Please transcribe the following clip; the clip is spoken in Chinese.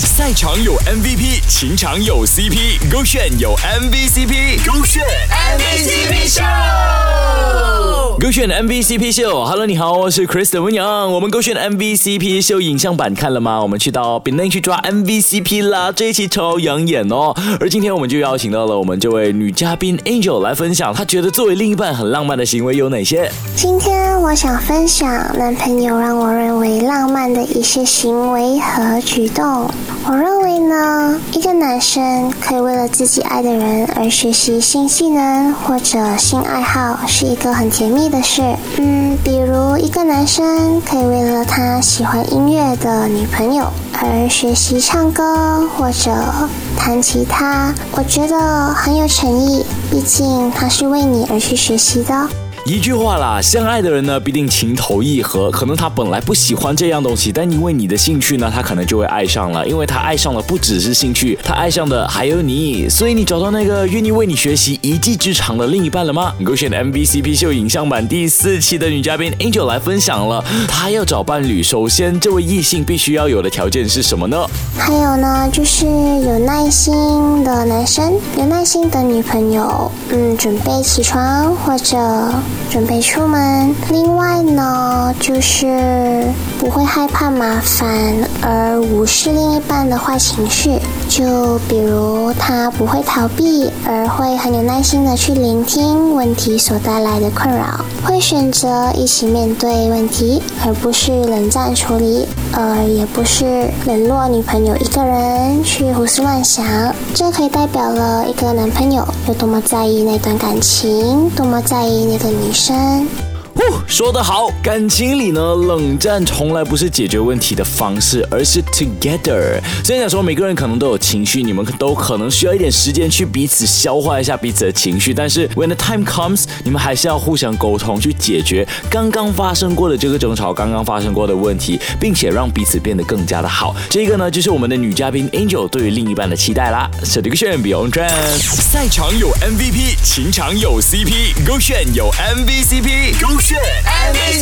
赛场有 MVP，情场有 CP，勾选有 MVCp，勾选 MVCp 秀。勾选 MVCp 秀，Hello，你好，我是 Kristen 文阳。我们勾选 MVCp 秀影像版看了吗？我们去到 b e n 去抓 MVCp 啦，这一期超养眼哦。而今天我们就邀请到了我们这位女嘉宾 Angel 来分享，她觉得作为另一半很浪漫的行为有哪些？今天我想分享男朋友让我认为浪漫的一些行为和举动。我认为呢，一个男生可以为了自己爱的人而学习新技能或者新爱好，是一个很甜蜜的事。嗯，比如一个男生可以为了他喜欢音乐的女朋友而学习唱歌或者弹吉他，我觉得很有诚意，毕竟他是为你而去学习的。一句话啦，相爱的人呢，必定情投意合。可能他本来不喜欢这样东西，但因为你的兴趣呢，他可能就会爱上了。因为他爱上了不只是兴趣，他爱上的还有你。所以你找到那个愿意为你学习一技之长的另一半了吗？勾选 MVCp 秀影像版第四期的女嘉宾 Angel 来分享了，她要找伴侣，首先这位异性必须要有的条件是什么呢？还有呢，就是有耐心的男生，有耐心的女朋友，嗯，准备起床或者。准备出门。另外呢，就是不会害怕麻烦而无视另一半的坏情绪。就比如他不会逃避，而会很有耐心的去聆听问题所带来的困扰，会选择一起面对问题，而不是冷战处理，呃，也不是冷落女朋友一个人去胡思乱想。这可以代表了一个男朋友有多么在意那段感情，多么在意那个女女生。说得好，感情里呢，冷战从来不是解决问题的方式，而是 together。虽然讲说每个人可能都有情绪，你们都可能需要一点时间去彼此消化一下彼此的情绪，但是 when the time comes，你们还是要互相沟通，去解决刚刚发生过的这个争吵，刚刚发生过的问题，并且让彼此变得更加的好。这个呢，就是我们的女嘉宾 Angel 对于另一半的期待啦。是这个炫 Beyond Trend，赛场有 MVP，情场有 CP，Go 炫有 MVCp，Go 炫。Action.